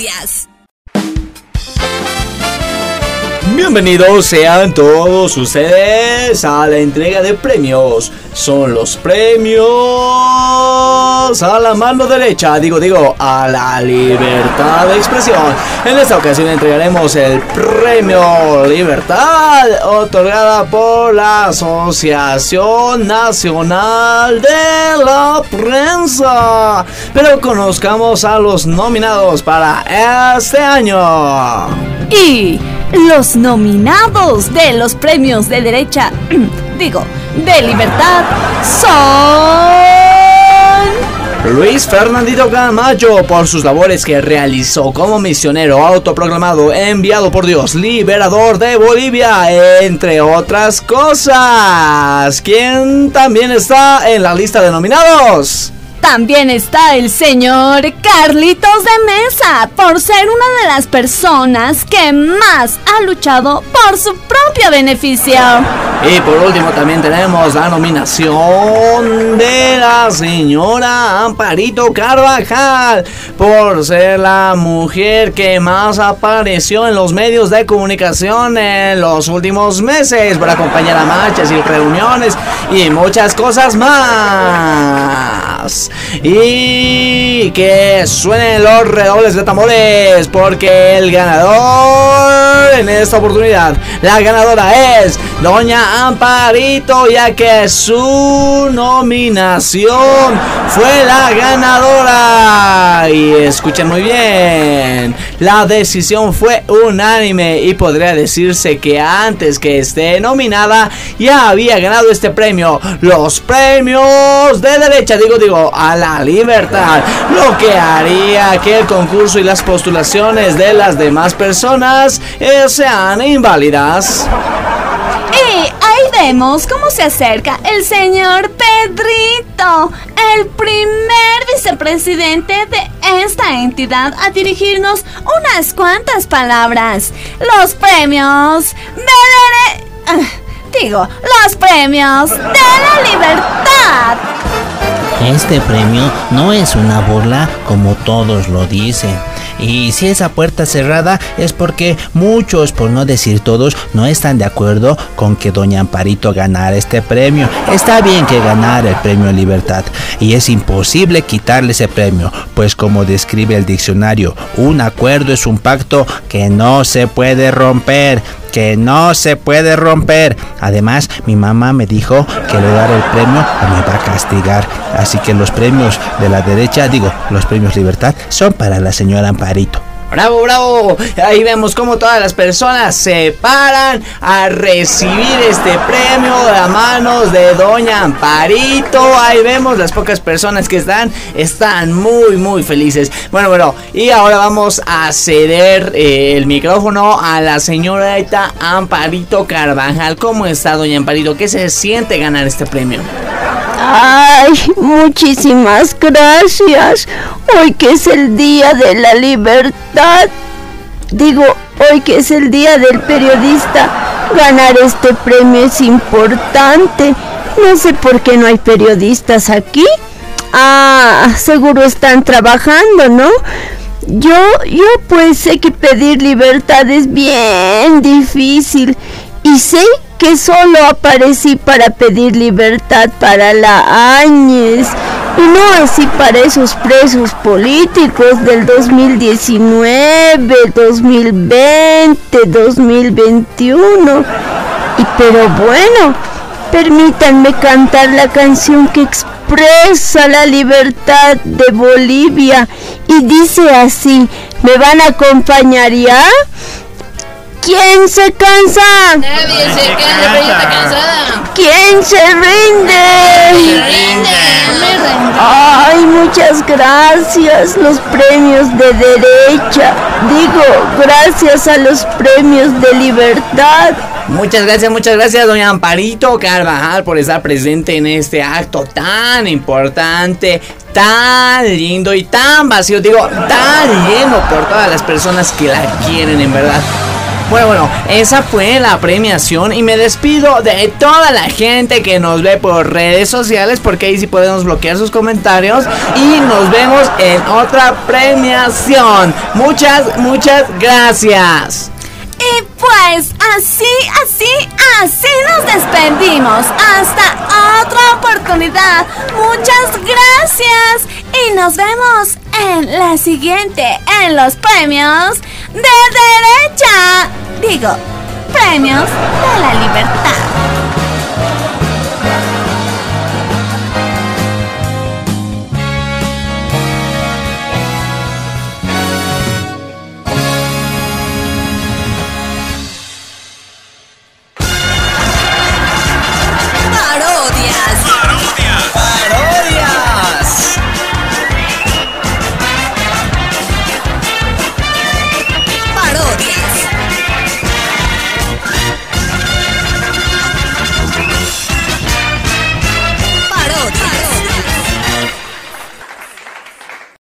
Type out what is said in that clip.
Yes. Bienvenidos sean todos ustedes a la entrega de premios. Son los premios a la mano derecha, digo, digo, a la libertad de expresión. En esta ocasión entregaremos el premio Libertad otorgada por la Asociación Nacional de la Prensa. Pero conozcamos a los nominados para este año. Y los nominados de los premios de derecha, digo, de libertad, son... Luis Fernandito Camacho por sus labores que realizó como misionero autoproclamado enviado por Dios, liberador de Bolivia, entre otras cosas. ¿Quién también está en la lista de nominados? También está el señor Carlitos de Mesa por ser una de las personas que más ha luchado por su propio beneficio. Y por último también tenemos la nominación de la señora Amparito Carvajal por ser la mujer que más apareció en los medios de comunicación en los últimos meses por acompañar a marchas y reuniones y muchas cosas más. Y que suenen los redobles de tambores porque el ganador en esta oportunidad, la ganadora es Doña Amparito ya que su nominación fue la ganadora. Y escuchen muy bien, la decisión fue unánime y podría decirse que antes que esté nominada ya había ganado este premio. Los premios de derecha, digo, digo, a la libertad. Lo que haría que el concurso y las postulaciones de las demás personas eh, sean inválidas. Y ahí vemos cómo se acerca el señor Pedrito, el primer vicepresidente de esta entidad, a dirigirnos unas cuantas palabras. Los premios de... Ah, digo, los premios de la libertad. Este premio no es una burla como todos lo dicen. Y si esa puerta cerrada es porque muchos, por no decir todos, no están de acuerdo con que Doña Amparito ganara este premio. Está bien que ganara el premio Libertad y es imposible quitarle ese premio, pues como describe el diccionario, un acuerdo es un pacto que no se puede romper que no se puede romper. Además, mi mamá me dijo que le daré el premio o me va a castigar. Así que los premios de la derecha, digo, los premios libertad, son para la señora Amparito. Bravo, bravo. Ahí vemos cómo todas las personas se paran a recibir este premio a manos de Doña Amparito. Ahí vemos las pocas personas que están, están muy, muy felices. Bueno, bueno, y ahora vamos a ceder eh, el micrófono a la señora Amparito Carvajal. ¿Cómo está, Doña Amparito? ¿Qué se siente ganar este premio? Ay, muchísimas gracias. Hoy que es el día de la libertad. Digo, hoy que es el día del periodista, ganar este premio es importante. No sé por qué no hay periodistas aquí. Ah, seguro están trabajando, ¿no? Yo, yo pues sé que pedir libertad es bien difícil y sé que solo aparecí para pedir libertad para la Áñez y no así para esos presos políticos del 2019, 2020, 2021. Y pero bueno, permítanme cantar la canción que expresa la libertad de Bolivia y dice así, ¿me van a acompañar ya? ¿Quién se cansa? Nadie se cansa, pero está cansada. ¿Quién se rinde? Se rinde. Ay, muchas gracias. Los premios de derecha. Digo, gracias a los premios de libertad. Muchas gracias, muchas gracias, doña Amparito Carvajal, por estar presente en este acto tan importante, tan lindo y tan vacío, digo, tan lleno por todas las personas que la quieren en verdad. Bueno, bueno, esa fue la premiación y me despido de toda la gente que nos ve por redes sociales porque ahí sí podemos bloquear sus comentarios y nos vemos en otra premiación. Muchas, muchas gracias. Y pues así, así, así nos despedimos. Hasta otra oportunidad. Muchas gracias. Y nos vemos en la siguiente, en los premios de derecha. Digo, premios de la libertad.